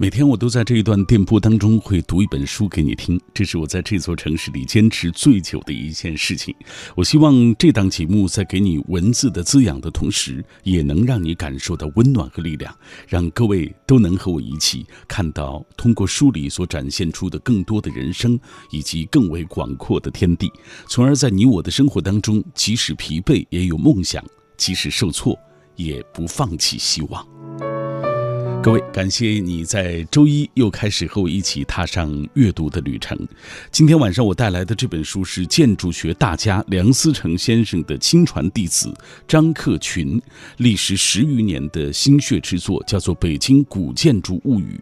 每天我都在这一段电波当中会读一本书给你听，这是我在这座城市里坚持最久的一件事情。我希望这档节目在给你文字的滋养的同时，也能让你感受到温暖和力量，让各位都能和我一起看到通过书里所展现出的更多的人生以及更为广阔的天地，从而在你我的生活当中，即使疲惫也有梦想，即使受挫也不放弃希望。各位，感谢你在周一又开始和我一起踏上阅读的旅程。今天晚上我带来的这本书是建筑学大家梁思成先生的亲传弟子张克群历时十余年的心血之作，叫做《北京古建筑物语》。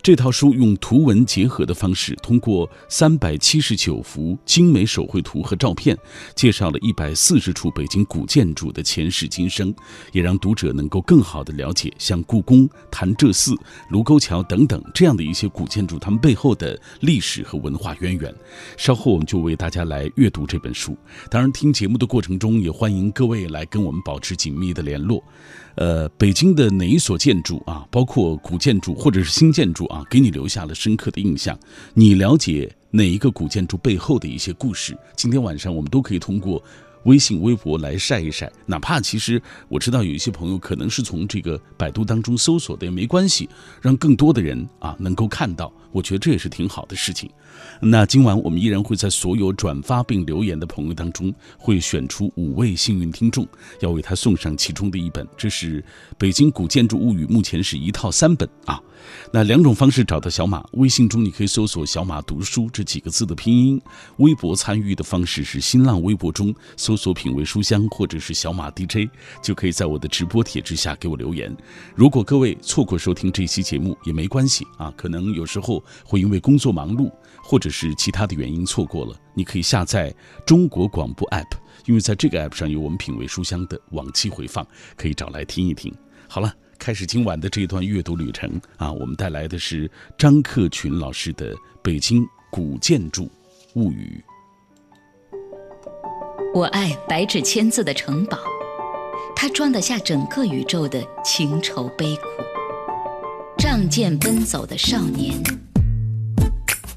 这套书用图文结合的方式，通过三百七十九幅精美手绘图和照片，介绍了一百四十处北京古建筑的前世今生，也让读者能够更好的了解像故宫、潭柘寺、卢沟桥等等这样的一些古建筑，它们背后的历史和文化渊源。稍后我们就为大家来阅读这本书。当然，听节目的过程中，也欢迎各位来跟我们保持紧密的联络。呃，北京的哪一所建筑啊，包括古建筑或者是新建筑啊，给你留下了深刻的印象？你了解哪一个古建筑背后的一些故事？今天晚上我们都可以通过。微信、微博来晒一晒，哪怕其实我知道有一些朋友可能是从这个百度当中搜索的，也没关系，让更多的人啊能够看到，我觉得这也是挺好的事情。那今晚我们依然会在所有转发并留言的朋友当中，会选出五位幸运听众，要为他送上其中的一本。这是《北京古建筑物语》，目前是一套三本啊。那两种方式找到小马，微信中你可以搜索“小马读书”这几个字的拼音；微博参与的方式是新浪微博中搜索“品味书香”或者是“小马 DJ”，就可以在我的直播帖之下给我留言。如果各位错过收听这期节目也没关系啊，可能有时候会因为工作忙碌或者是其他的原因错过了，你可以下载中国广播 app，因为在这个 app 上有我们品味书香的往期回放，可以找来听一听。好了。开始今晚的这一段阅读旅程啊，我们带来的是张克群老师的《北京古建筑物语》。我爱白纸千字的城堡，它装得下整个宇宙的情愁悲苦。仗剑奔走的少年，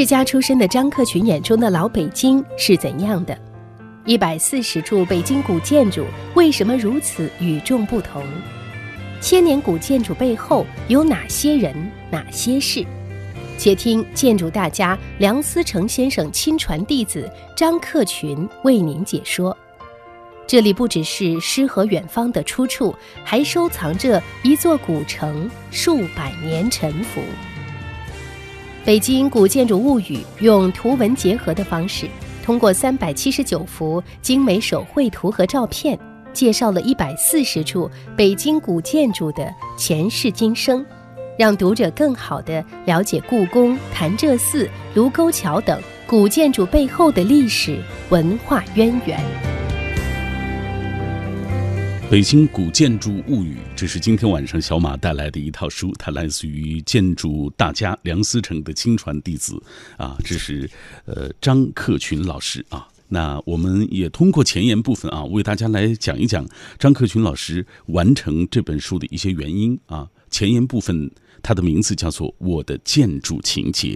世家出身的张克群眼中的老北京是怎样的？一百四十处北京古建筑为什么如此与众不同？千年古建筑背后有哪些人、哪些事？且听建筑大家梁思成先生亲传弟子张克群为您解说。这里不只是诗和远方的出处，还收藏着一座古城数百年沉浮。北京古建筑物语用图文结合的方式，通过三百七十九幅精美手绘图和照片。介绍了一百四十处北京古建筑的前世今生，让读者更好地了解故宫、潭柘寺、卢沟桥等古建筑背后的历史文化渊源。《北京古建筑物语》，这是今天晚上小马带来的一套书，它来自于建筑大家梁思成的亲传弟子啊，这是呃张克群老师啊。那我们也通过前言部分啊，为大家来讲一讲张克群老师完成这本书的一些原因啊。前言部分，它的名字叫做《我的建筑情节》。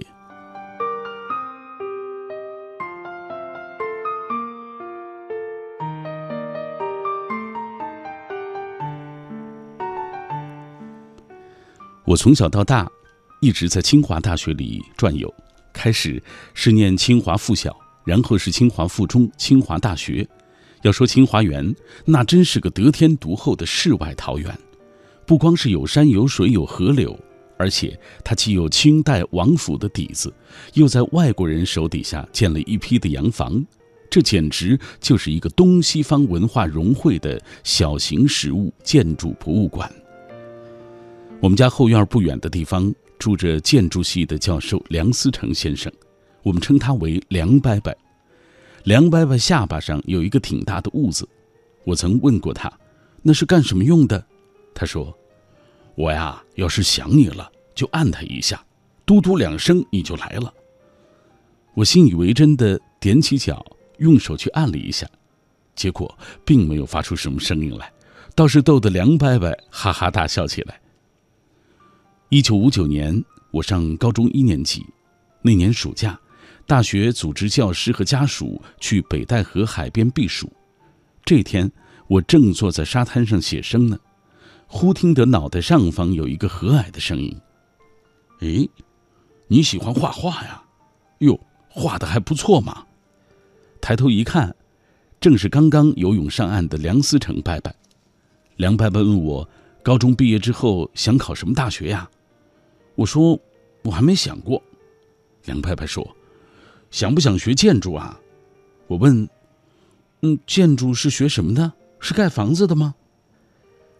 我从小到大一直在清华大学里转悠，开始是念清华附小。然后是清华附中、清华大学。要说清华园，那真是个得天独厚的世外桃源。不光是有山有水有河流，而且它既有清代王府的底子，又在外国人手底下建了一批的洋房。这简直就是一个东西方文化融汇的小型实物建筑博物馆。我们家后院不远的地方住着建筑系的教授梁思成先生，我们称他为梁伯伯。梁伯伯下巴上有一个挺大的痦子，我曾问过他，那是干什么用的？他说：“我呀，要是想你了，就按他一下，嘟嘟两声你就来了。”我信以为真的踮起脚，用手去按了一下，结果并没有发出什么声音来，倒是逗得梁伯伯哈哈大笑起来。一九五九年，我上高中一年级，那年暑假，大学组织教师和家属去北戴河海边避暑。这天，我正坐在沙滩上写生呢，忽听得脑袋上方有一个和蔼的声音：“诶，你喜欢画画呀？哟，画的还不错嘛。”抬头一看，正是刚刚游泳上岸的梁思成伯伯。梁伯伯问我：“高中毕业之后想考什么大学呀？”我说：“我还没想过。”梁伯伯说：“想不想学建筑啊？”我问：“嗯，建筑是学什么的？是盖房子的吗？”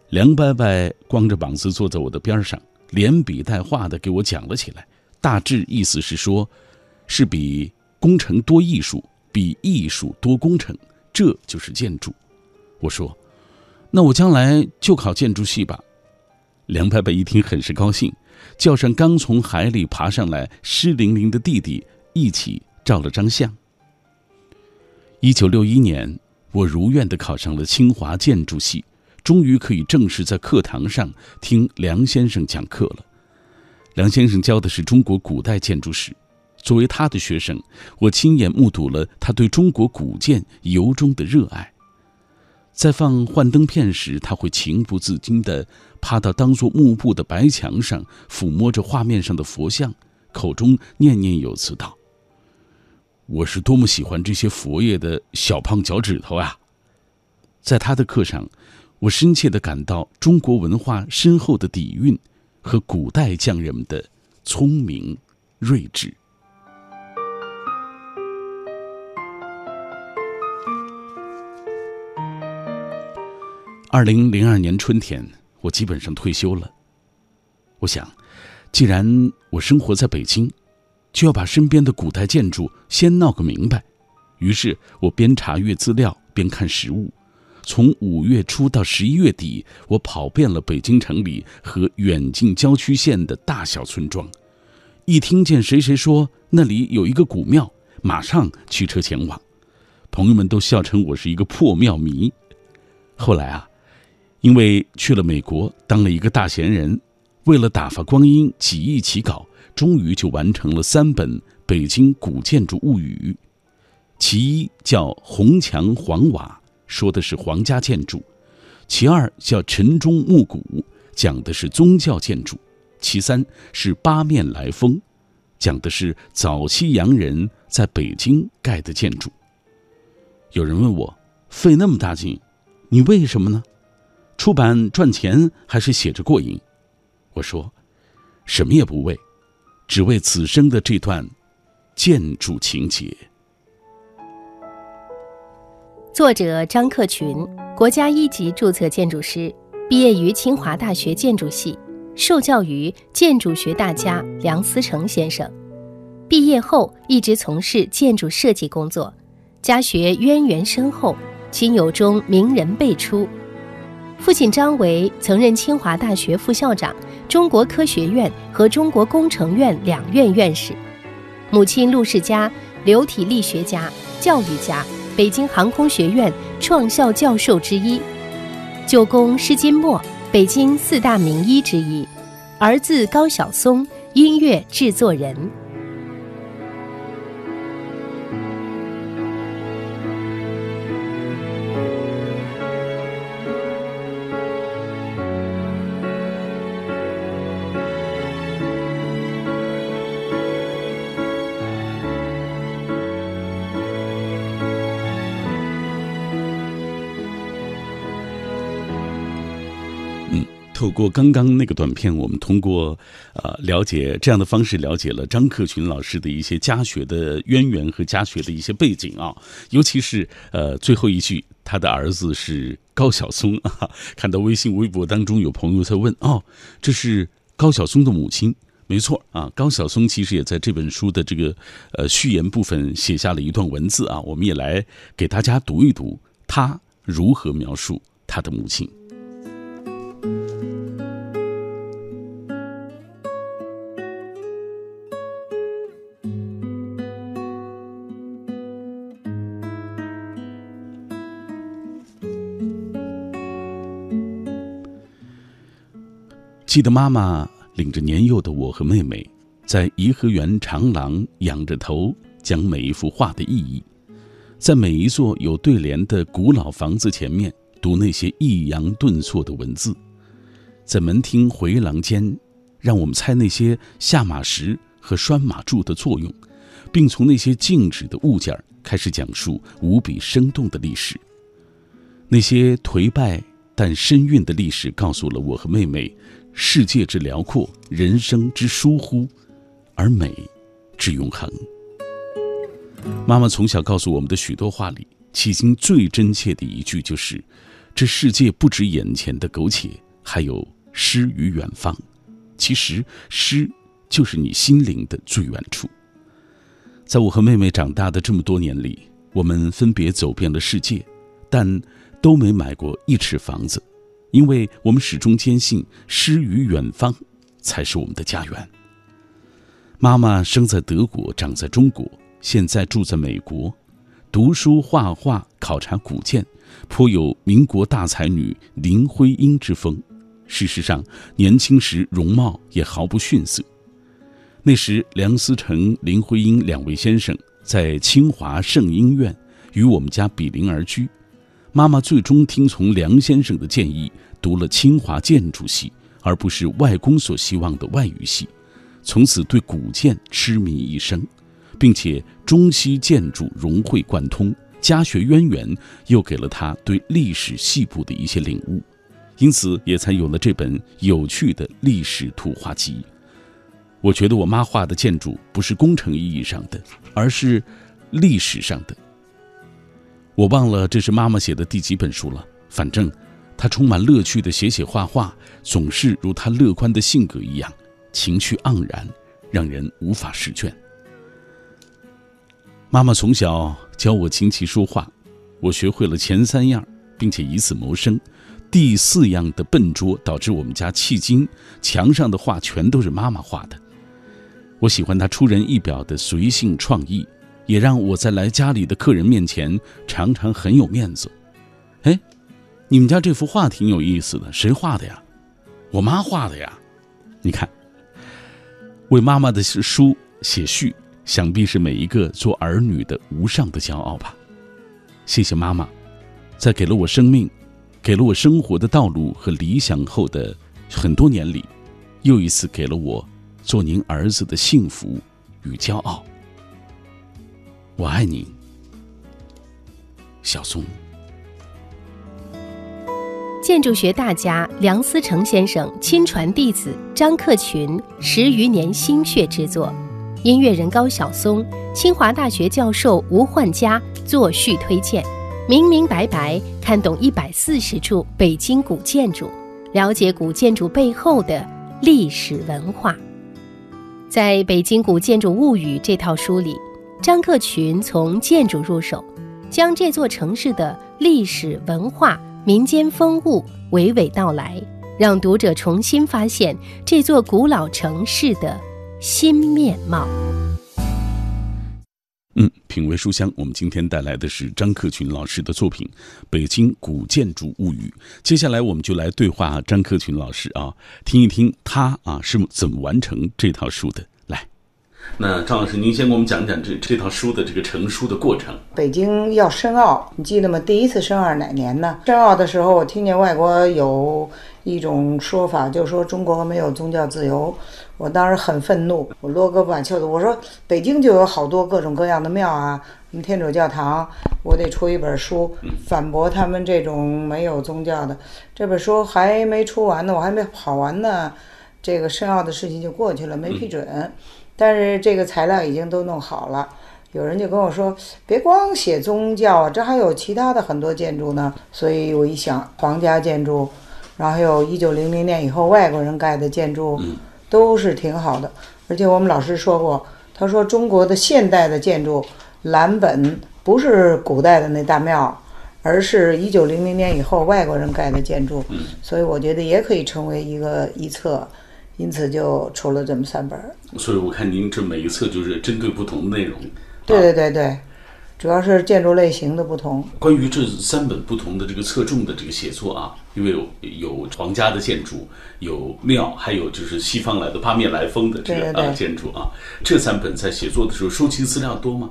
梁伯伯光着膀子坐在我的边上，连笔带画的给我讲了起来。大致意思是说，是比工程多艺术，比艺术多工程，这就是建筑。我说：“那我将来就考建筑系吧。”梁伯伯一听，很是高兴。叫上刚从海里爬上来湿淋淋的弟弟，一起照了张相。一九六一年，我如愿的考上了清华建筑系，终于可以正式在课堂上听梁先生讲课了。梁先生教的是中国古代建筑史，作为他的学生，我亲眼目睹了他对中国古建由衷的热爱。在放幻灯片时，他会情不自禁地趴到当做幕布的白墙上，抚摸着画面上的佛像，口中念念有词道：“我是多么喜欢这些佛爷的小胖脚趾头啊！”在他的课上，我深切地感到中国文化深厚的底蕴和古代匠人们的聪明睿智。二零零二年春天，我基本上退休了。我想，既然我生活在北京，就要把身边的古代建筑先闹个明白。于是我边查阅资料边看实物。从五月初到十一月底，我跑遍了北京城里和远近郊区县的大小村庄。一听见谁谁说那里有一个古庙，马上驱车前往。朋友们都笑称我是一个破庙迷。后来啊。因为去了美国当了一个大闲人，为了打发光阴，几易起稿，终于就完成了三本《北京古建筑物语》。其一叫《红墙黄瓦》，说的是皇家建筑；其二叫《晨钟暮鼓》，讲的是宗教建筑；其三是《八面来风》，讲的是早期洋人在北京盖的建筑。有人问我，费那么大劲，你为什么呢？出版赚钱还是写着过瘾？我说，什么也不为，只为此生的这段建筑情节。作者张克群，国家一级注册建筑师，毕业于清华大学建筑系，受教于建筑学大家梁思成先生。毕业后一直从事建筑设计工作，家学渊源深厚，亲友中名人辈出。父亲张维曾任清华大学副校长、中国科学院和中国工程院两院院士，母亲陆世佳，流体力学家、教育家，北京航空学院创校教授之一，舅公施金墨，北京四大名医之一，儿子高晓松，音乐制作人。透过刚刚那个短片，我们通过呃了解这样的方式了解了张克群老师的一些家学的渊源和家学的一些背景啊，尤其是呃最后一句，他的儿子是高晓松啊。看到微信、微博当中有朋友在问哦，这是高晓松的母亲？没错啊，高晓松其实也在这本书的这个呃序言部分写下了一段文字啊，我们也来给大家读一读他如何描述他的母亲。记得妈妈领着年幼的我和妹妹，在颐和园长廊仰着头讲每一幅画的意义，在每一座有对联的古老房子前面读那些抑扬顿挫的文字，在门厅回廊间，让我们猜那些下马石和拴马柱的作用，并从那些静止的物件开始讲述无比生动的历史。那些颓败但深蕴的历史，告诉了我和妹妹。世界之辽阔，人生之疏忽，而美之永恒。妈妈从小告诉我们的许多话里，迄今最真切的一句就是：这世界不止眼前的苟且，还有诗与远方。其实，诗就是你心灵的最远处。在我和妹妹长大的这么多年里，我们分别走遍了世界，但都没买过一尺房子。因为我们始终坚信，诗与远方才是我们的家园。妈妈生在德国，长在中国，现在住在美国，读书、画画、考察古建，颇有民国大才女林徽因之风。事实上，年轻时容貌也毫不逊色。那时，梁思成、林徽因两位先生在清华圣婴院与我们家比邻而居。妈妈最终听从梁先生的建议。读了清华建筑系，而不是外公所希望的外语系，从此对古建痴迷一生，并且中西建筑融会贯通，家学渊源又给了他对历史细部的一些领悟，因此也才有了这本有趣的历史图画集。我觉得我妈画的建筑不是工程意义上的，而是历史上的。我忘了这是妈妈写的第几本书了，反正。他充满乐趣的写写画画，总是如他乐观的性格一样，情趣盎然，让人无法释卷。妈妈从小教我琴棋书画，我学会了前三样，并且以此谋生。第四样的笨拙导致我们家迄今墙上的画全都是妈妈画的。我喜欢她出人意表的随性创意，也让我在来家里的客人面前常常很有面子。你们家这幅画挺有意思的，谁画的呀？我妈画的呀。你看，为妈妈的书写序，想必是每一个做儿女的无上的骄傲吧。谢谢妈妈，在给了我生命、给了我生活的道路和理想后的很多年里，又一次给了我做您儿子的幸福与骄傲。我爱您，小松。建筑学大家梁思成先生亲传弟子张克群十余年心血之作，音乐人高晓松、清华大学教授吴焕佳作序推荐，明明白白看懂一百四十处北京古建筑，了解古建筑背后的历史文化。在《北京古建筑物语》这套书里，张克群从建筑入手，将这座城市的历史文化。民间风物娓娓道来，让读者重新发现这座古老城市的新面貌。嗯，品味书香，我们今天带来的是张克群老师的作品《北京古建筑物语》。接下来，我们就来对话张克群老师啊，听一听他啊是怎么完成这套书的。来，那张老师，您先给我们讲讲这这套书的这个成书的过程。北京要申奥，你记得吗？第一次申奥是哪年呢？申奥的时候，我听见外国有一种说法，就说中国没有宗教自由。我当时很愤怒，我锣胳膊挽袖子，我说北京就有好多各种各样的庙啊，什么天主教堂，我得出一本书反驳他们这种没有宗教的。这本书还没出完呢，我还没跑完呢，这个申奥的事情就过去了，没批准。但是这个材料已经都弄好了，有人就跟我说，别光写宗教啊，这还有其他的很多建筑呢。所以我一想，皇家建筑，然后还有一九零零年以后外国人盖的建筑，都是挺好的。而且我们老师说过，他说中国的现代的建筑蓝本不是古代的那大庙，而是一九零零年以后外国人盖的建筑。所以我觉得也可以成为一个一册。因此就出了这么三本儿。所以我看您这每一册就是针对不同的内容。对对对对，主要是建筑类型的不同。关于这三本不同的这个侧重的这个写作啊，因为有有皇家的建筑，有庙，还有就是西方来的八面来风的这个啊建筑啊。这三本在写作的时候收集资料多吗？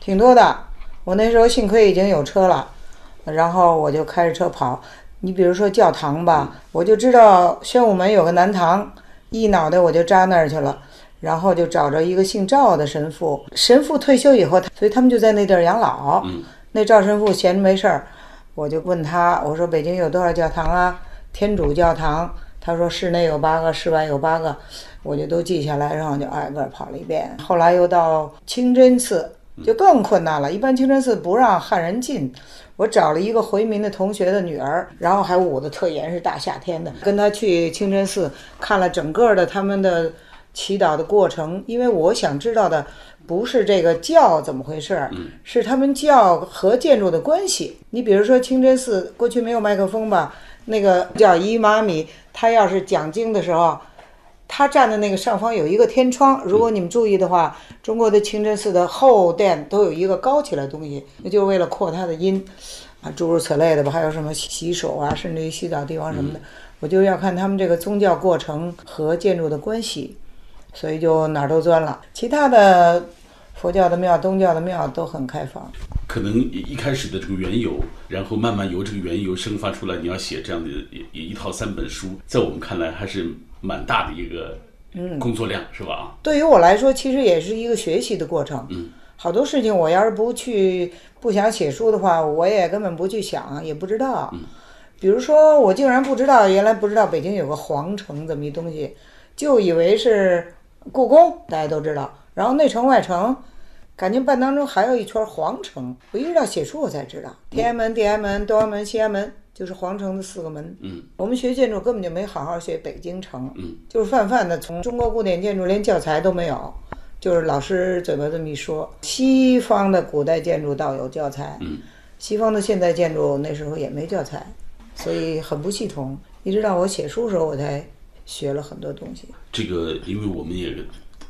挺多的。我那时候幸亏已经有车了，然后我就开着车跑。你比如说教堂吧，我就知道宣武门有个南堂。一脑袋我就扎那儿去了，然后就找着一个姓赵的神父。神父退休以后，所以他们就在那地儿养老。那赵神父闲着没事儿，我就问他，我说北京有多少教堂啊？天主教堂，他说室内有八个，室外有八个，我就都记下来，然后就挨个跑了一遍。后来又到清真寺，就更困难了，一般清真寺不让汉人进。我找了一个回民的同学的女儿，然后还捂得特严，是大夏天的，跟她去清真寺看了整个的他们的祈祷的过程。因为我想知道的不是这个教怎么回事，是他们教和建筑的关系。你比如说清真寺过去没有麦克风吧？那个叫伊玛米，他要是讲经的时候。他站的那个上方有一个天窗，如果你们注意的话，中国的清真寺的后殿都有一个高起来的东西，那就是为了扩它的音，啊，诸如此类的吧。还有什么洗手啊，甚至于洗澡地方什么的，我就要看他们这个宗教过程和建筑的关系，所以就哪儿都钻了。其他的佛教的庙、东教的庙都很开放。可能一开始的这个缘由，然后慢慢由这个缘由生发出来，你要写这样的一一套三本书，在我们看来还是。蛮大的一个工作量是吧？对于我来说，其实也是一个学习的过程。嗯，好多事情我要是不去不想写书的话，我也根本不去想，也不知道。嗯，比如说我竟然不知道，原来不知道北京有个皇城这么一东西，就以为是故宫，大家都知道。然后内城外城，感情半当中还有一圈皇城。我一直到写书我才知道，天安门、地安门、东安门、西安门。就是皇城的四个门。嗯，我们学建筑根本就没好好学北京城。嗯，就是泛泛的从中国古典建筑连教材都没有，就是老师嘴巴这么一说。西方的古代建筑倒有教材。嗯，西方的现代建筑那时候也没教材，所以很不系统。一直到我写书时候，我才学了很多东西。这个，因为我们也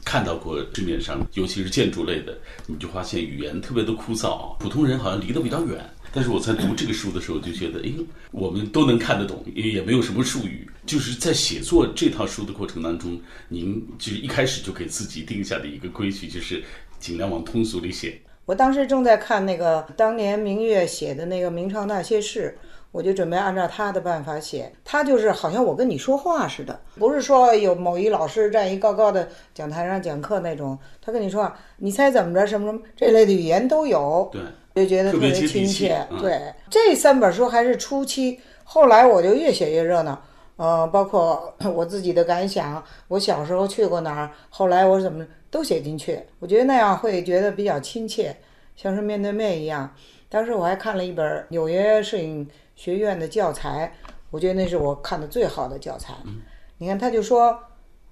看到过市面上，尤其是建筑类的，你就发现语言特别的枯燥，普通人好像离得比较远。但是我在读这个书的时候，就觉得，哎，我们都能看得懂，也也没有什么术语。就是在写作这套书的过程当中，您就是一开始就给自己定下的一个规矩，就是尽量往通俗里写。我当时正在看那个当年明月写的那个《明朝那些事》，我就准备按照他的办法写。他就是好像我跟你说话似的，不是说有某一老师站一高高的讲台上讲课那种。他跟你说话，你猜怎么着？什么什么这类的语言都有。对。就觉得特别亲切，对这三本书还是初期，后来我就越写越热闹，呃，包括 我自己的感想，我小时候去过哪儿，后来我怎么都写进去，我觉得那样会觉得比较亲切，像是面对面一样。当时我还看了一本纽约摄影学院的教材，我觉得那是我看的最好的教材。你看，他就说，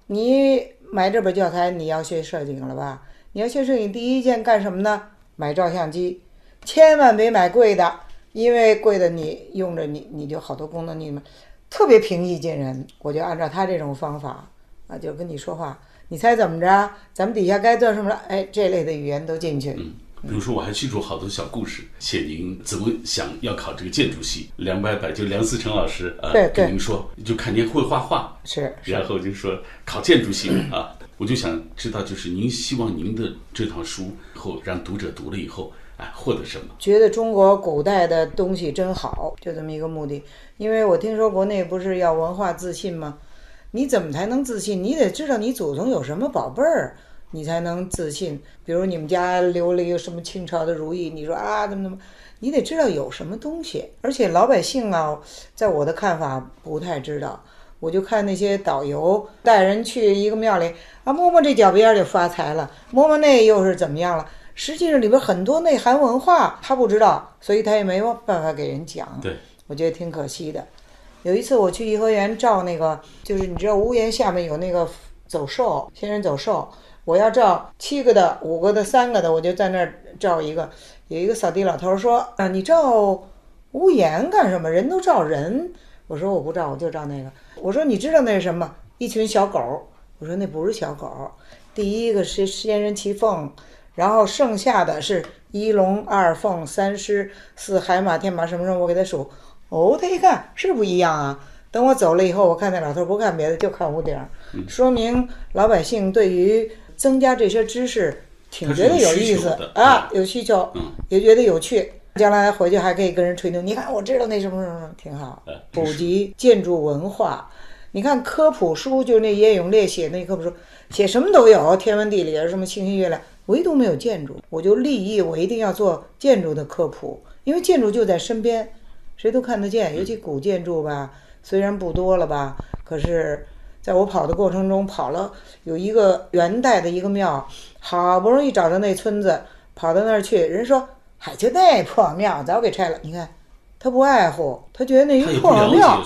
你买这本教材，你要学摄影了吧？你要学摄影，第一件干什么呢？买照相机。千万别买贵的，因为贵的你用着你你就好多功能你们特别平易近人。我就按照他这种方法啊，就跟你说话。你猜怎么着？咱们底下该做什么了？哎，这类的语言都进去。嗯，比如说我还记住好多小故事，写您怎么想要考这个建筑系。梁伯伯就梁思成老师啊，跟您说，就看您会画画，是，然后就说考建筑系啊。我就想知道，就是您希望您的这套书后让读者读了以后，哎，获得什么？觉得中国古代的东西真好，就这么一个目的。因为我听说国内不是要文化自信吗？你怎么才能自信？你得知道你祖宗有什么宝贝儿，你才能自信。比如你们家留了一个什么清朝的如意，你说啊怎么怎么，你得知道有什么东西。而且老百姓啊，在我的看法不太知道。我就看那些导游带人去一个庙里啊，摸摸这脚边就发财了，摸摸那又是怎么样了？实际上里边很多内涵文化他不知道，所以他也没有办法给人讲。对，我觉得挺可惜的。有一次我去颐和园照那个，就是你知道屋檐下面有那个走兽，仙人走兽，我要照七个的、五个的、三个的，我就在那儿照一个。有一个扫地老头说：“啊，你照屋檐干什么？人都照人。”我说：“我不照，我就照那个。”我说：“你知道那是什么？一群小狗。”我说：“那不是小狗，第一个是仙人骑凤，然后剩下的是一龙二凤三狮四海马天马什么什么，我给他数。哦，他一看是不一样啊。等我走了以后，我看那老头不看别的，就看屋顶，说明老百姓对于增加这些知识挺觉得有意思啊，有需求，也觉得有趣。将来回去还可以跟人吹牛。你看，我知道那什么什么挺好，普及建筑文化。你看科普书，就那叶永烈写那科普书，写什么都有，天文地理什么星星月亮，唯独没有建筑。我就立意，我一定要做建筑的科普，因为建筑就在身边，谁都看得见。尤其古建筑吧，虽然不多了吧，可是在我跑的过程中，跑了有一个元代的一个庙，好不容易找到那村子，跑到那儿去，人说。嗨，就那破庙，早给拆了。你看，他不爱护，他觉得那一破庙，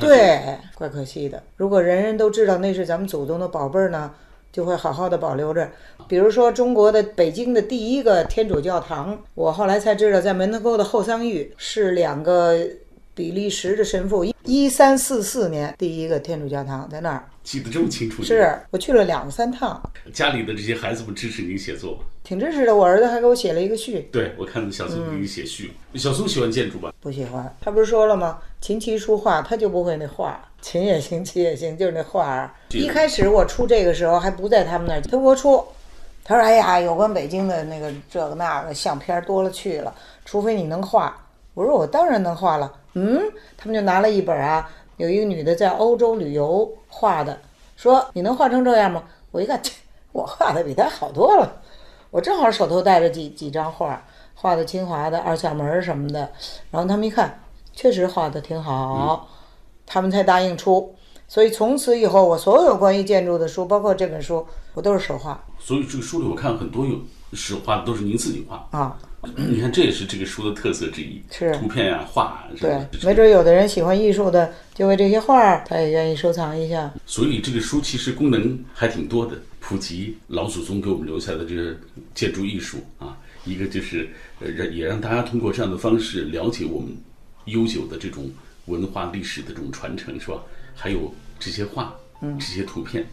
对，怪可惜的。如果人人都知道那是咱们祖宗的宝贝儿呢，就会好好的保留着。比如说，中国的北京的第一个天主教堂，我后来才知道，在门头沟的后桑峪是两个比利时的神父，一三四四年第一个天主教堂在那儿。记得这么清楚？是我去了两三趟。家里的这些孩子们支持您写作。挺支持的，我儿子还给我写了一个序。对，我看小松给你写序。小松喜欢建筑吧？不喜欢，他不是说了吗？琴棋书画，他就不会那画。琴也行，棋也行，就是那画儿。一开始我出这个时候还不在他们那儿，他给我出。他说：“哎呀，有关北京的那个这个那个相片多了去了，除非你能画。”我说：“我当然能画了。”嗯，他们就拿了一本啊，有一个女的在欧洲旅游画的，说：“你能画成这样吗？”我一看，我画的比他好多了。我正好手头带着几几张画，画的清华的二校门什么的，然后他们一看，确实画的挺好，他们才答应出。所以从此以后，我所有关于建筑的书，包括这本书，我都是手画。所以这个书里我看很多有是画的都是您自己画啊。你看这也是这个书的特色之一，是图片呀画。啊对，没准有的人喜欢艺术的，就为这些画，他也愿意收藏一下。所以这个书其实功能还挺多的。普及老祖宗给我们留下的这个建筑艺术啊，一个就是呃让也让大家通过这样的方式了解我们悠久的这种文化历史的这种传承，是吧？还有这些画，嗯，这些图片。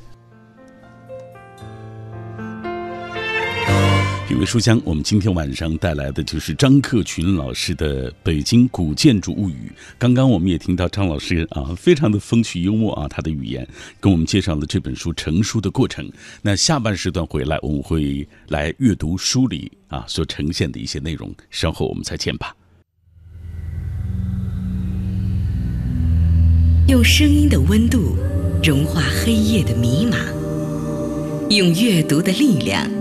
品味书香，我们今天晚上带来的就是张克群老师的《北京古建筑物语》。刚刚我们也听到张老师啊，非常的风趣幽默啊，他的语言跟我们介绍了这本书成书的过程。那下半时段回来，我们会来阅读书里啊所呈现的一些内容。稍后我们再见吧。用声音的温度融化黑夜的迷茫，用阅读的力量。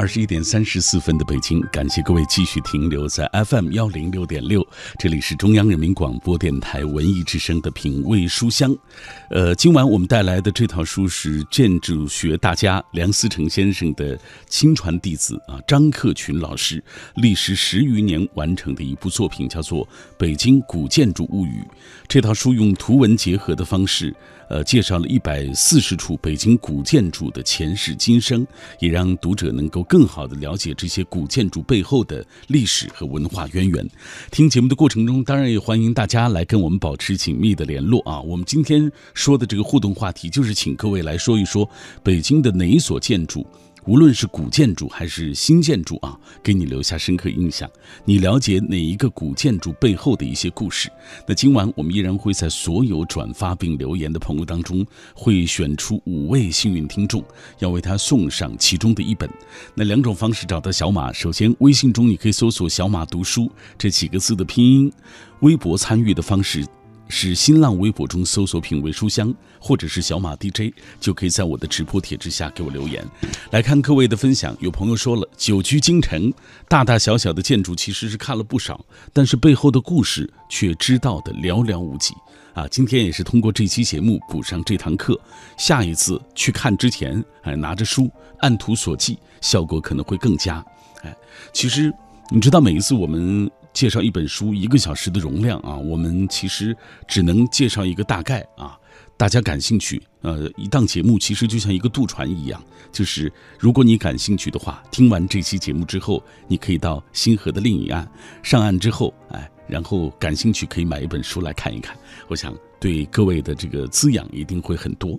二十一点三十四分的北京，感谢各位继续停留在 FM 幺零六点六，这里是中央人民广播电台文艺之声的品味书香。呃，今晚我们带来的这套书是建筑学大家梁思成先生的亲传弟子啊张克群老师历时十余年完成的一部作品，叫做《北京古建筑物语》。这套书用图文结合的方式。呃，介绍了一百四十处北京古建筑的前世今生，也让读者能够更好的了解这些古建筑背后的历史和文化渊源。听节目的过程中，当然也欢迎大家来跟我们保持紧密的联络啊。我们今天说的这个互动话题，就是请各位来说一说北京的哪一所建筑。无论是古建筑还是新建筑啊，给你留下深刻印象。你了解哪一个古建筑背后的一些故事？那今晚我们依然会在所有转发并留言的朋友当中，会选出五位幸运听众，要为他送上其中的一本。那两种方式找到小马：首先，微信中你可以搜索“小马读书”这几个字的拼音；微博参与的方式。是新浪微博中搜索“品味书香”或者是小马 DJ，就可以在我的直播帖之下给我留言。来看各位的分享，有朋友说了，久居京城，大大小小的建筑其实是看了不少，但是背后的故事却知道的寥寥无几。啊，今天也是通过这期节目补上这堂课，下一次去看之前，哎，拿着书按图索骥，效果可能会更佳。哎，其实你知道，每一次我们。介绍一本书，一个小时的容量啊，我们其实只能介绍一个大概啊。大家感兴趣，呃，一档节目其实就像一个渡船一样，就是如果你感兴趣的话，听完这期节目之后，你可以到星河的另一岸，上岸之后，哎，然后感兴趣可以买一本书来看一看。我想对各位的这个滋养一定会很多。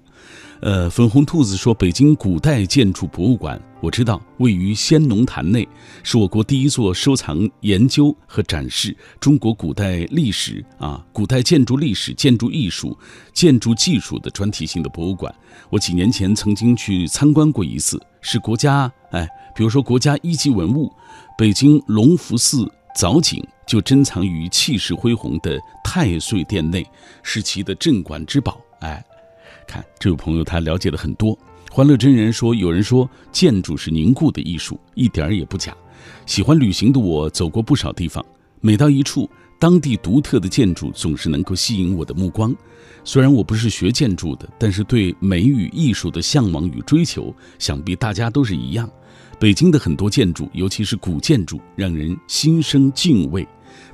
呃，粉红兔子说，北京古代建筑博物馆，我知道位于先农坛内，是我国第一座收藏、研究和展示中国古代历史啊、古代建筑历史、建筑艺术、建筑技术的专题性的博物馆。我几年前曾经去参观过一次，是国家哎，比如说国家一级文物，北京隆福寺藻井就珍藏于气势恢宏的太岁殿内，是其的镇馆之宝，哎。看这位朋友，他了解的很多。欢乐真人说：“有人说建筑是凝固的艺术，一点儿也不假。喜欢旅行的我，走过不少地方，每到一处，当地独特的建筑总是能够吸引我的目光。虽然我不是学建筑的，但是对美与艺术的向往与追求，想必大家都是一样。北京的很多建筑，尤其是古建筑，让人心生敬畏。”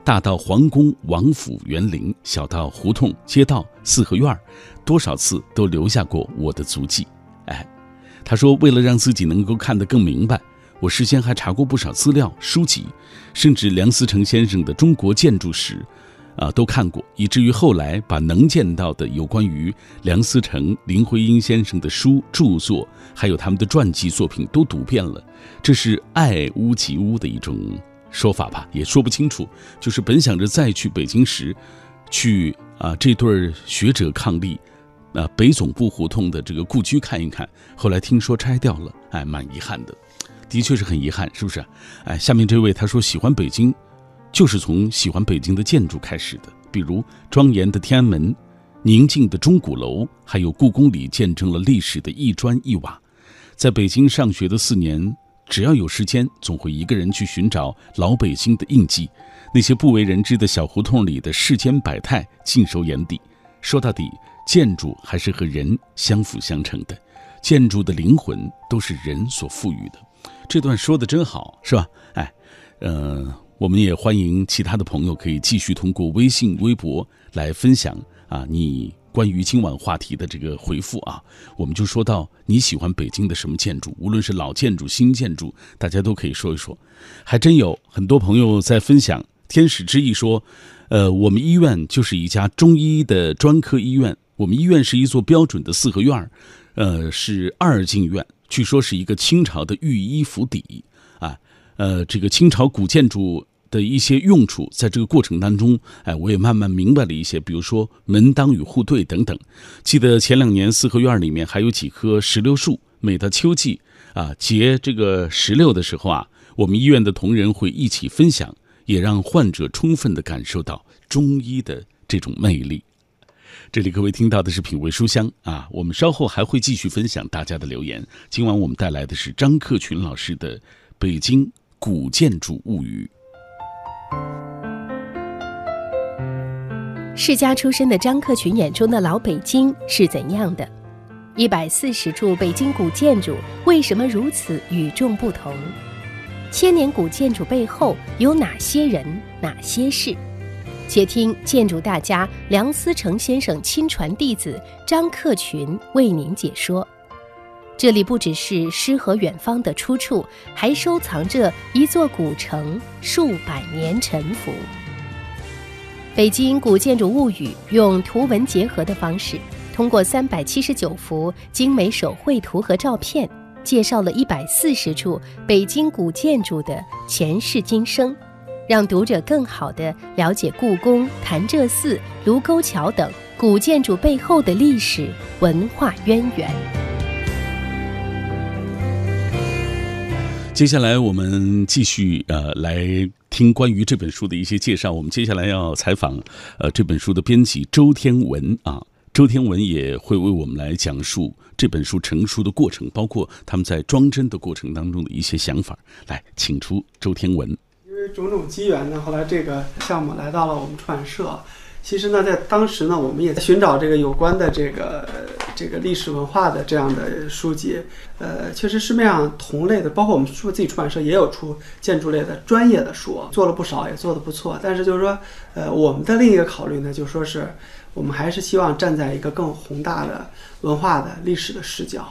大到皇宫、王府、园林，小到胡同、街道、四合院儿，多少次都留下过我的足迹。哎，他说，为了让自己能够看得更明白，我事先还查过不少资料、书籍，甚至梁思成先生的《中国建筑史》，啊，都看过，以至于后来把能见到的有关于梁思成、林徽因先生的书、著作，还有他们的传记作品都读遍了。这是爱屋及乌的一种。说法吧，也说不清楚。就是本想着再去北京时，去啊这对学者伉俪，啊北总部胡同的这个故居看一看。后来听说拆掉了，哎，蛮遗憾的，的确是很遗憾，是不是？哎，下面这位他说喜欢北京，就是从喜欢北京的建筑开始的，比如庄严的天安门、宁静的钟鼓楼，还有故宫里见证了历史的一砖一瓦。在北京上学的四年。只要有时间，总会一个人去寻找老北京的印记，那些不为人知的小胡同里的世间百态，尽收眼底。说到底，建筑还是和人相辅相成的，建筑的灵魂都是人所赋予的。这段说的真好，是吧？哎，呃，我们也欢迎其他的朋友可以继续通过微信、微博来分享啊，你。关于今晚话题的这个回复啊，我们就说到你喜欢北京的什么建筑？无论是老建筑、新建筑，大家都可以说一说。还真有很多朋友在分享。天使之翼说：“呃，我们医院就是一家中医的专科医院。我们医院是一座标准的四合院儿，呃，是二进院。据说是一个清朝的御医府邸。呃，这个清朝古建筑。”的一些用处，在这个过程当中，哎，我也慢慢明白了一些，比如说门当与户对等等。记得前两年四合院里面还有几棵石榴树，每到秋季啊结这个石榴的时候啊，我们医院的同仁会一起分享，也让患者充分的感受到中医的这种魅力。这里各位听到的是品味书香啊，我们稍后还会继续分享大家的留言。今晚我们带来的是张克群老师的《北京古建筑物语》。世家出身的张克群眼中的老北京是怎样的？一百四十处北京古建筑为什么如此与众不同？千年古建筑背后有哪些人、哪些事？且听建筑大家梁思成先生亲传弟子张克群为您解说。这里不只是诗和远方的出处，还收藏着一座古城数百年沉浮。北京古建筑物语用图文结合的方式，通过三百七十九幅精美手绘图和照片，介绍了一百四十处北京古建筑的前世今生，让读者更好地了解故宫、潭柘寺、卢沟桥等古建筑背后的历史文化渊源。接下来我们继续呃来听关于这本书的一些介绍。我们接下来要采访呃这本书的编辑周天文啊，周天文也会为我们来讲述这本书成书的过程，包括他们在装帧的过程当中的一些想法。来，请出周天文。因为种种机缘呢，后来这个项目来到了我们出版社。其实呢，在当时呢，我们也在寻找这个有关的这个这个历史文化的这样的书籍。呃，确实市面上同类的，包括我们出自己出版社也有出建筑类的专业的书，做了不少，也做得不错。但是就是说，呃，我们的另一个考虑呢，就说是我们还是希望站在一个更宏大的文化的历史的视角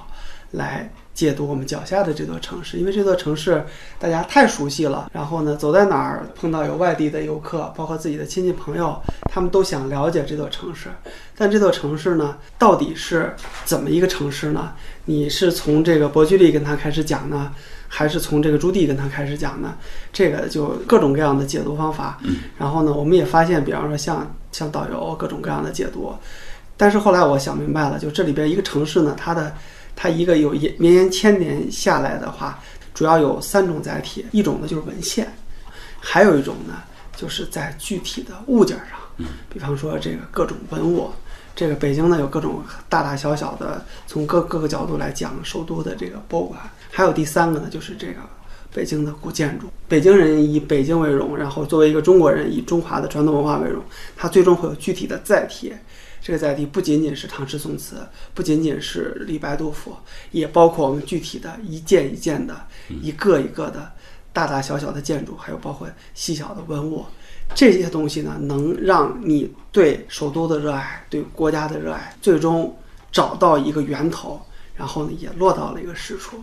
来。解读我们脚下的这座城市，因为这座城市大家太熟悉了。然后呢，走在哪儿碰到有外地的游客，包括自己的亲戚朋友，他们都想了解这座城市。但这座城市呢，到底是怎么一个城市呢？你是从这个伯居利跟他开始讲呢，还是从这个朱棣跟他开始讲呢？这个就各种各样的解读方法。然后呢，我们也发现，比方说像像导游各种各样的解读。但是后来我想明白了，就这里边一个城市呢，它的。它一个有延绵延千年下来的话，主要有三种载体，一种呢就是文献，还有一种呢就是在具体的物件上，比方说这个各种文物，这个北京呢有各种大大小小的，从各各个角度来讲首都的这个博物馆，还有第三个呢就是这个北京的古建筑，北京人以北京为荣，然后作为一个中国人以中华的传统文化为荣，它最终会有具体的载体。这个载体不仅仅是唐诗宋词，不仅仅是李白杜甫，也包括我们具体的一件一件的、一个一个的大大小小的建筑，还有包括细小的文物。这些东西呢，能让你对首都的热爱、对国家的热爱，最终找到一个源头，然后呢，也落到了一个实处。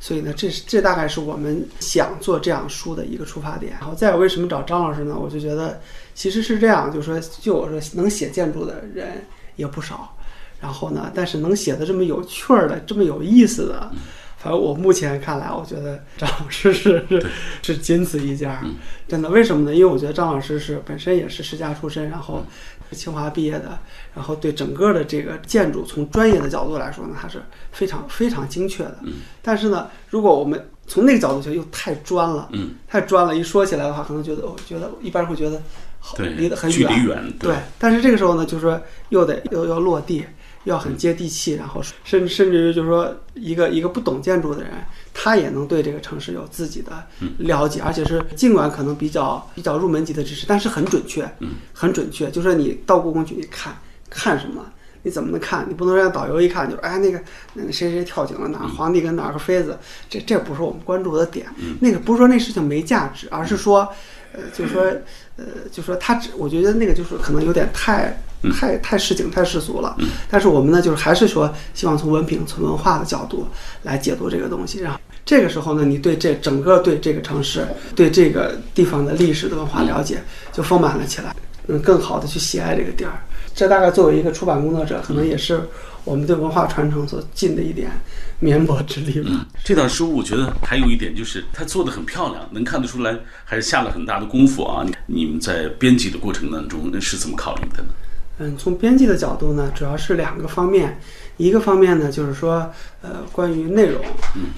所以呢，这是这大概是我们想做这样书的一个出发点。然后再有，为什么找张老师呢？我就觉得。其实是这样，就是说，就我说，能写建筑的人也不少。然后呢，但是能写的这么有趣儿的、这么有意思的，反正我目前看来，我觉得张老师是是是仅此一家。真的，为什么呢？因为我觉得张老师是本身也是世家出身，然后清华毕业的，然后对整个的这个建筑从专业的角度来说呢，它是非常非常精确的。但是呢，如果我们从那个角度去，又太专了，嗯太专了。一说起来的话，可能觉得，我觉得一般人会觉得。离得很远，对。但是这个时候呢，就是说又得又要落地，要很接地气，然后甚甚至于就是说，一个一个不懂建筑的人，他也能对这个城市有自己的了解，而且是尽管可能比较比较入门级的知识，但是很准确，很准确。就说你到故宫去，你看看什么，你怎么能看？你不能让导游一看就哎那个那个谁谁跳井了哪皇帝跟哪个妃子，这这不是我们关注的点。那个不是说那事情没价值，而是说。呃，就是说，呃，就说他只，我觉得那个就是可能有点太太太市井、太世俗了。但是我们呢，就是还是说，希望从文凭、从文化的角度来解读这个东西。然后这个时候呢，你对这整个对这个城市、对这个地方的历史的文化了解就丰满了起来，嗯更好的去喜爱这个地儿。这大概作为一个出版工作者，可能也是我们对文化传承所尽的一点。绵薄之力吧。这套书我觉得还有一点就是，它做的很漂亮，能看得出来还是下了很大的功夫啊。你们在编辑的过程当中是怎么考虑的呢？嗯，从编辑的角度呢，主要是两个方面。一个方面呢，就是说，呃，关于内容，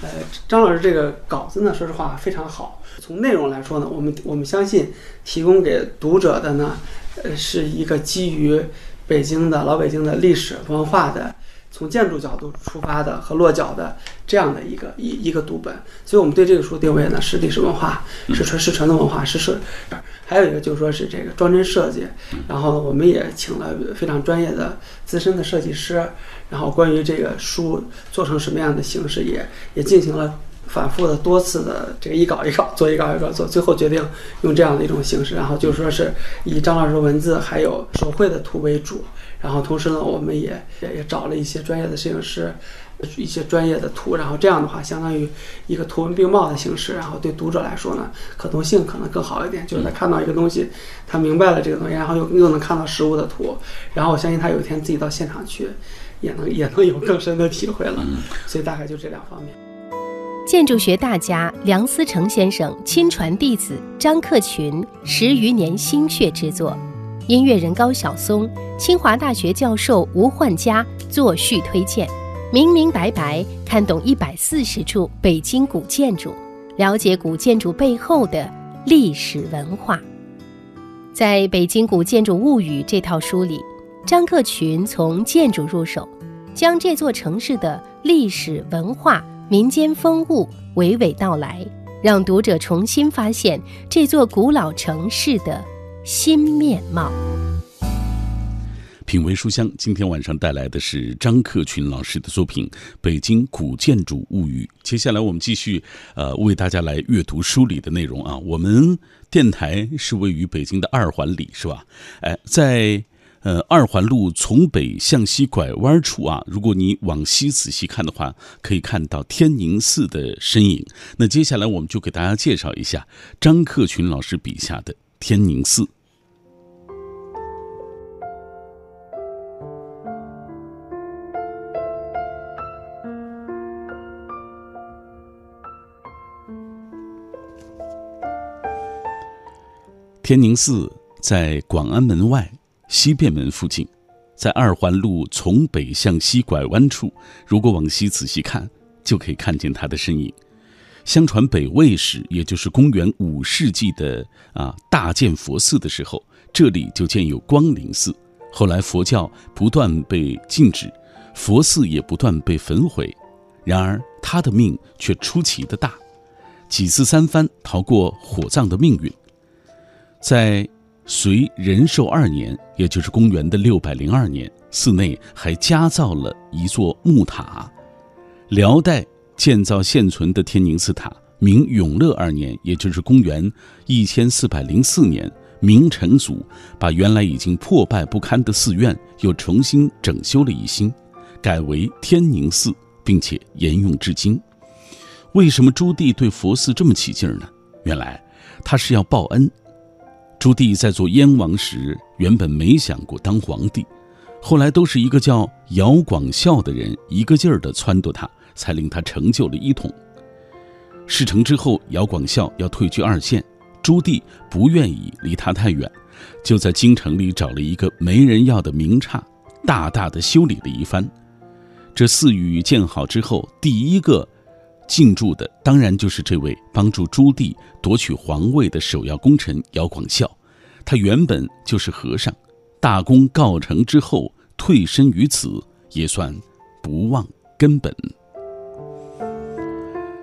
呃，张老师这个稿子呢，说实话非常好。从内容来说呢，我们我们相信提供给读者的呢，呃，是一个基于北京的老北京的历史文化的。从建筑角度出发的和落脚的这样的一个一一个读本，所以我们对这个书定位呢是历史文化，是传是传统文化，是是，还有一个就是说是这个装帧设计，然后呢我们也请了非常专业的资深的设计师，然后关于这个书做成什么样的形式也也进行了反复的多次的这个一稿一稿做一稿一稿做，最后决定用这样的一种形式，然后就说是以张老师文字还有手绘的图为主。然后同时呢，我们也也也找了一些专业的摄影师，一些专业的图，然后这样的话，相当于一个图文并茂的形式，然后对读者来说呢，可读性可能更好一点，就是他看到一个东西，他明白了这个东西，然后又又能看到实物的图，然后我相信他有一天自己到现场去，也能 也能有更深的体会了。所以大概就这两方面。建筑学大家梁思成先生亲传弟子张克群十余年心血之作，音乐人高晓松、清华大学教授吴焕佳作序推荐，明明白白看懂一百四十处北京古建筑，了解古建筑背后的历史文化。在《北京古建筑物语》这套书里，张克群从建筑入手，将这座城市的历史文化。民间风物娓娓道来，让读者重新发现这座古老城市的新面貌。品味书香，今天晚上带来的是张克群老师的作品《北京古建筑物语》。接下来我们继续，呃，为大家来阅读书里的内容啊。我们电台是位于北京的二环里，是吧？哎，在。呃，二环路从北向西拐弯处啊，如果你往西仔细看的话，可以看到天宁寺的身影。那接下来我们就给大家介绍一下张克群老师笔下的天宁寺。天宁寺在广安门外。西便门附近，在二环路从北向西拐弯处，如果往西仔细看，就可以看见它的身影。相传北魏时，也就是公元五世纪的啊大建佛寺的时候，这里就建有光明寺。后来佛教不断被禁止，佛寺也不断被焚毁。然而他的命却出奇的大，几次三番逃过火葬的命运，在。隋仁寿二年，也就是公元的六百零二年，寺内还加造了一座木塔。辽代建造现存的天宁寺塔，明永乐二年，也就是公元一千四百零四年，明成祖把原来已经破败不堪的寺院又重新整修了一新，改为天宁寺，并且沿用至今。为什么朱棣对佛寺这么起劲呢？原来他是要报恩。朱棣在做燕王时，原本没想过当皇帝，后来都是一个叫姚广孝的人一个劲儿的撺掇他，才令他成就了一统。事成之后，姚广孝要退居二线，朱棣不愿意离他太远，就在京城里找了一个没人要的名刹，大大的修理了一番。这寺宇建好之后，第一个。进驻的当然就是这位帮助朱棣夺取皇位的首要功臣姚广孝，他原本就是和尚，大功告成之后退身于此，也算不忘根本。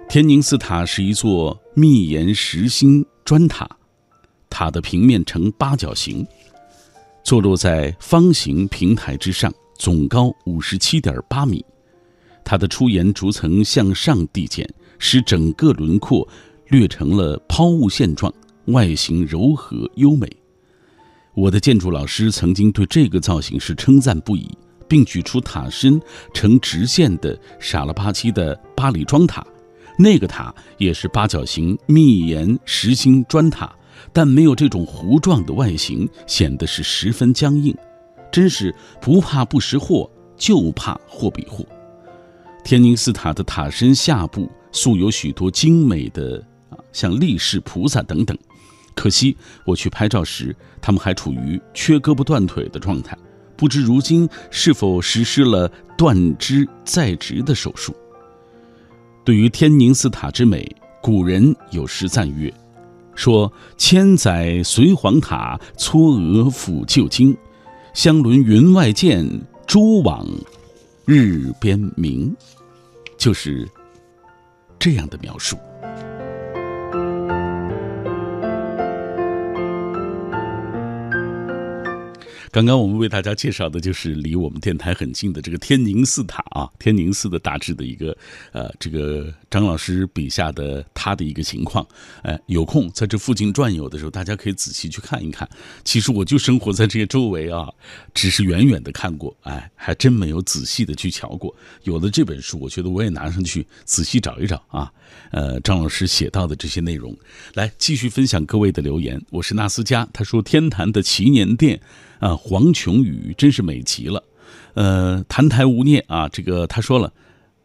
天宁寺塔是一座密檐实心砖塔，塔的平面呈八角形，坐落在方形平台之上，总高五十七点八米。它的出檐逐层向上递减，使整个轮廓略成了抛物线状，外形柔和优美。我的建筑老师曾经对这个造型是称赞不已，并举出塔身呈直线的傻了吧唧的八里庄塔，那个塔也是八角形密檐实心砖塔，但没有这种弧状的外形，显得是十分僵硬。真是不怕不识货，就怕货比货。天宁寺塔的塔身下部素有许多精美的啊，像力士、菩萨等等。可惜我去拍照时，他们还处于缺胳膊断腿的状态，不知如今是否实施了断肢再植的手术。对于天宁寺塔之美，古人有诗赞曰：“说千载隋黄塔，嵯峨抚旧经，相轮云外见，蛛网日边明。”就是这样的描述。刚刚我们为大家介绍的就是离我们电台很近的这个天宁寺塔啊，天宁寺的大致的一个呃，这个张老师笔下的他的一个情况。哎，有空在这附近转悠的时候，大家可以仔细去看一看。其实我就生活在这些周围啊，只是远远的看过，哎，还真没有仔细的去瞧过。有了这本书，我觉得我也拿上去仔细找一找啊。呃，张老师写到的这些内容，来继续分享各位的留言。我是纳斯佳，他说天坛的祈年殿。啊，黄琼宇真是美极了，呃，谈台无念啊，这个他说了，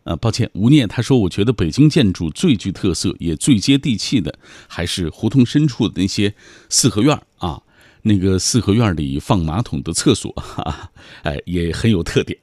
呃，抱歉，无念，他说，我觉得北京建筑最具特色也最接地气的，还是胡同深处的那些四合院啊，那个四合院里放马桶的厕所，哈，哎，也很有特点。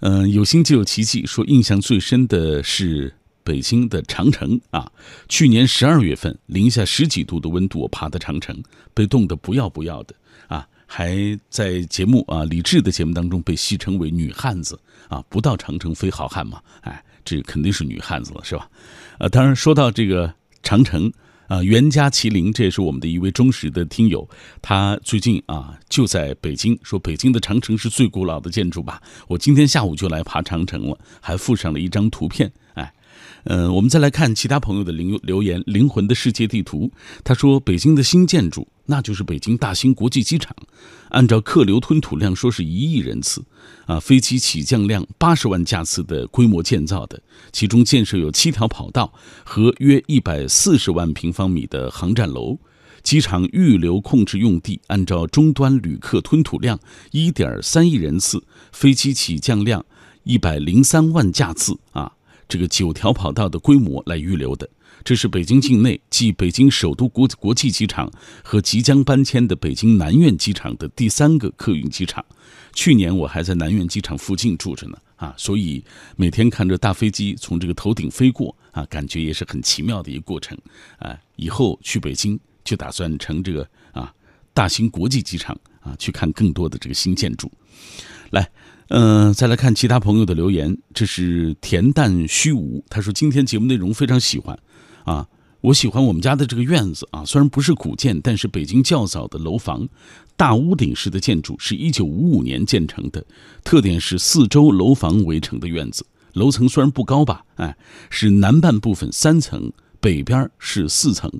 嗯，有心就有奇迹，说印象最深的是北京的长城啊，去年十二月份零下十几度的温度，我爬的长城，被冻得不要不要的啊。还在节目啊，李志的节目当中被戏称为女汉子啊，不到长城非好汉嘛，哎，这肯定是女汉子了，是吧？呃，当然说到这个长城啊，袁家麒麟，这也是我们的一位忠实的听友，他最近啊就在北京，说北京的长城是最古老的建筑吧？我今天下午就来爬长城了，还附上了一张图片，哎。嗯，我们再来看其他朋友的留留言，《灵魂的世界地图》他说，北京的新建筑那就是北京大兴国际机场，按照客流吞吐量说是一亿人次，啊，飞机起降量八十万架次的规模建造的，其中建设有七条跑道和约一百四十万平方米的航站楼，机场预留控制用地按照终端旅客吞吐量一点三亿人次，飞机起降量一百零三万架次啊。这个九条跑道的规模来预留的，这是北京境内继北京首都国国际机场和即将搬迁的北京南苑机场的第三个客运机场。去年我还在南苑机场附近住着呢，啊，所以每天看着大飞机从这个头顶飞过，啊，感觉也是很奇妙的一个过程。啊，以后去北京就打算乘这个啊大兴国际机场啊去看更多的这个新建筑，来。嗯，再来看其他朋友的留言。这是恬淡虚无，他说今天节目内容非常喜欢，啊，我喜欢我们家的这个院子啊，虽然不是古建，但是北京较早的楼房，大屋顶式的建筑，是一九五五年建成的，特点是四周楼房围成的院子，楼层虽然不高吧，哎，是南半部分三层，北边是四层，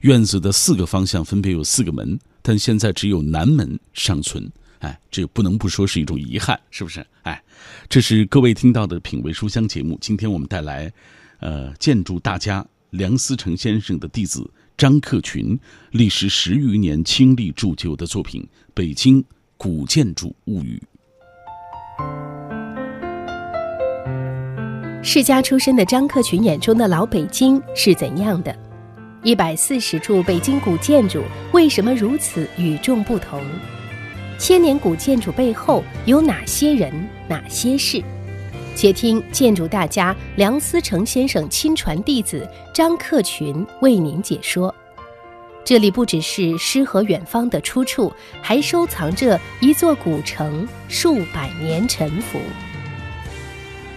院子的四个方向分别有四个门，但现在只有南门尚存。哎，这不能不说是一种遗憾，是不是？哎，这是各位听到的品味书香节目。今天我们带来，呃，建筑大家梁思成先生的弟子张克群，历时十余年倾力铸就的作品《北京古建筑物语》。世家出身的张克群眼中的老北京是怎样的？一百四十处北京古建筑为什么如此与众不同？千年古建筑背后有哪些人、哪些事？且听建筑大家梁思成先生亲传弟子张克群为您解说。这里不只是诗和远方的出处，还收藏着一座古城数百年沉浮。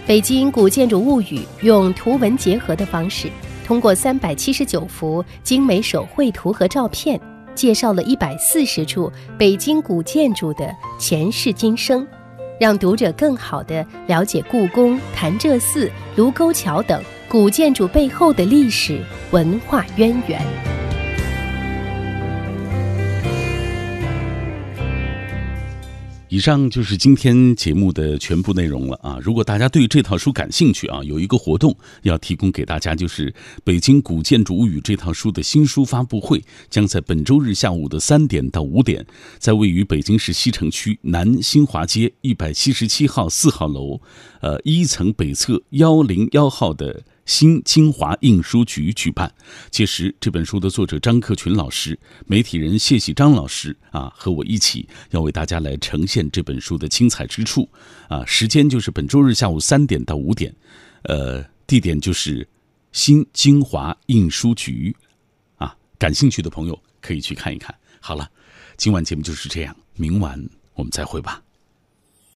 北京古建筑物语用图文结合的方式，通过三百七十九幅精美手绘图和照片。介绍了一百四十处北京古建筑的前世今生，让读者更好地了解故宫、潭柘寺、卢沟桥等古建筑背后的历史文化渊源。以上就是今天节目的全部内容了啊！如果大家对这套书感兴趣啊，有一个活动要提供给大家，就是《北京古建筑物语》这套书的新书发布会，将在本周日下午的三点到五点，在位于北京市西城区南新华街一百七十七号四号楼，呃一层北侧幺零幺号的。新京华印书局举办，届时这本书的作者张克群老师、媒体人谢喜章老师啊，和我一起要为大家来呈现这本书的精彩之处啊。时间就是本周日下午三点到五点，呃，地点就是新京华印书局啊。感兴趣的朋友可以去看一看。好了，今晚节目就是这样，明晚我们再会吧。